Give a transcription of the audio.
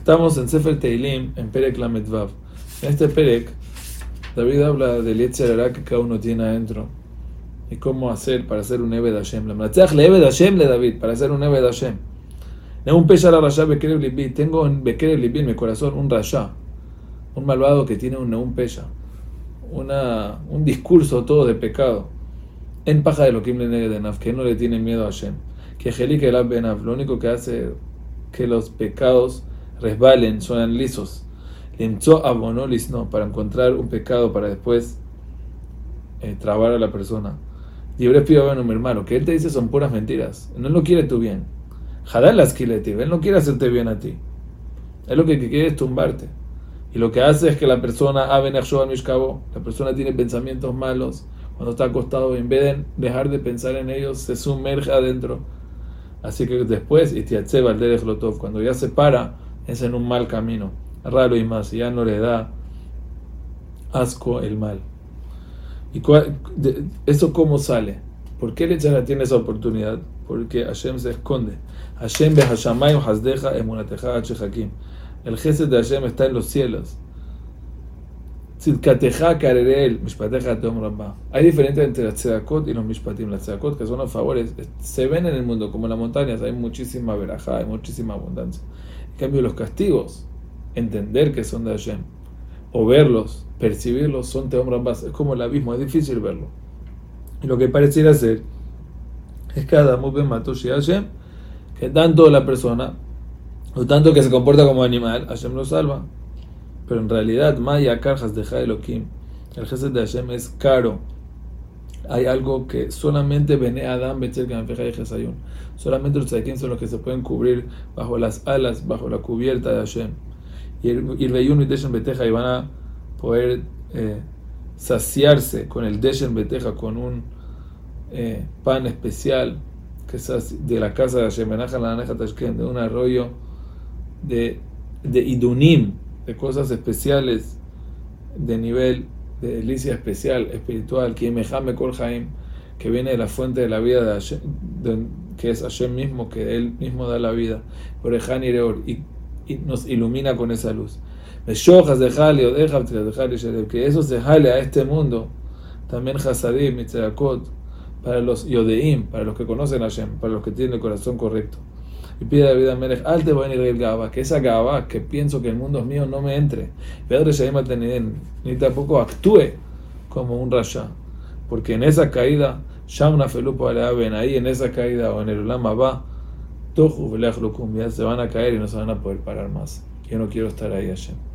Estamos en Sefer Teilim, en Perek Lametvav. En este Perek, David habla del Yetzerara que cada uno tiene adentro y cómo hacer para hacer un Ebed Hashem. Le Ebed Hashem le David, para hacer un Ebed Hashem. un. Tengo en Bekerev en mi corazón un Rasha, un malvado que tiene un Neum Pesha, una, un discurso todo de pecado. En paja de lo que que no le tiene miedo a Hashem. Que Jelik el Benav, lo único que hace que los pecados resbalen, suenan lisos. Limtzó abonolis no, para encontrar un pecado para después eh, trabar a la persona. Libre pido mi hermano, que él te dice son puras mentiras. no lo quiere tu bien. Jadal las él no quiere hacerte bien a ti. Él lo que quiere es tumbarte. Y lo que hace es que la persona, la persona tiene pensamientos malos. Cuando está acostado, en vez de dejar de pensar en ellos, se sumerge adentro. Así que después, cuando ya se para, es en un mal camino, raro y más, ya no le da asco el mal. ¿Y eso cómo sale? ¿Por qué el Echara tiene esa oportunidad? Porque Hashem se esconde. Hashem hasdeja emunateja. El jefe de Hashem está en los cielos. Hay diferencia entre la tzedakot y los mishpatim. Las tzedakot, que son los favores, se ven en el mundo como en las montañas, hay muchísima verajá, hay muchísima abundancia cambio, los castigos, entender que son de Hashem, o verlos, percibirlos, son Teom Es como el abismo, es difícil verlo. Lo que pareciera ser es que Adam Ben Matoshi Hashem, que tanto la persona, o tanto que se comporta como animal, Hashem lo salva. Pero en realidad, Maya Karjas de Elohim, el jefe de Hashem es caro hay algo que solamente Bene Adam, y. Solamente los tzadikim son los que se pueden cubrir bajo las alas, bajo la cubierta de Hashem. Y el Beyun y Deshen Beteja y van a poder eh, saciarse con el Deshen Beteja, con un eh, pan especial que es de la casa de Hashem, de un arroyo de, de idunim, de cosas especiales de nivel de delicia especial, espiritual, que viene de la fuente de la vida de, que es Hashem mismo, que Él mismo da la vida, por y, y nos ilumina con esa luz. Que eso se jale a este mundo, también Hasadim, para los Yodeim, para los que conocen a Hashem, para los que tienen el corazón correcto y pide a David Amelech, alte voy a Gaba, que esa Gaba, que pienso que el mundo es mío, no me entre. Pedro ni tampoco actúe como un rasha, porque en esa caída, Shamna Felupa ven ahí en esa caída o en el Ulama va, Tohu ya se van a caer y no se van a poder parar más. Yo no quiero estar ahí, Hashem.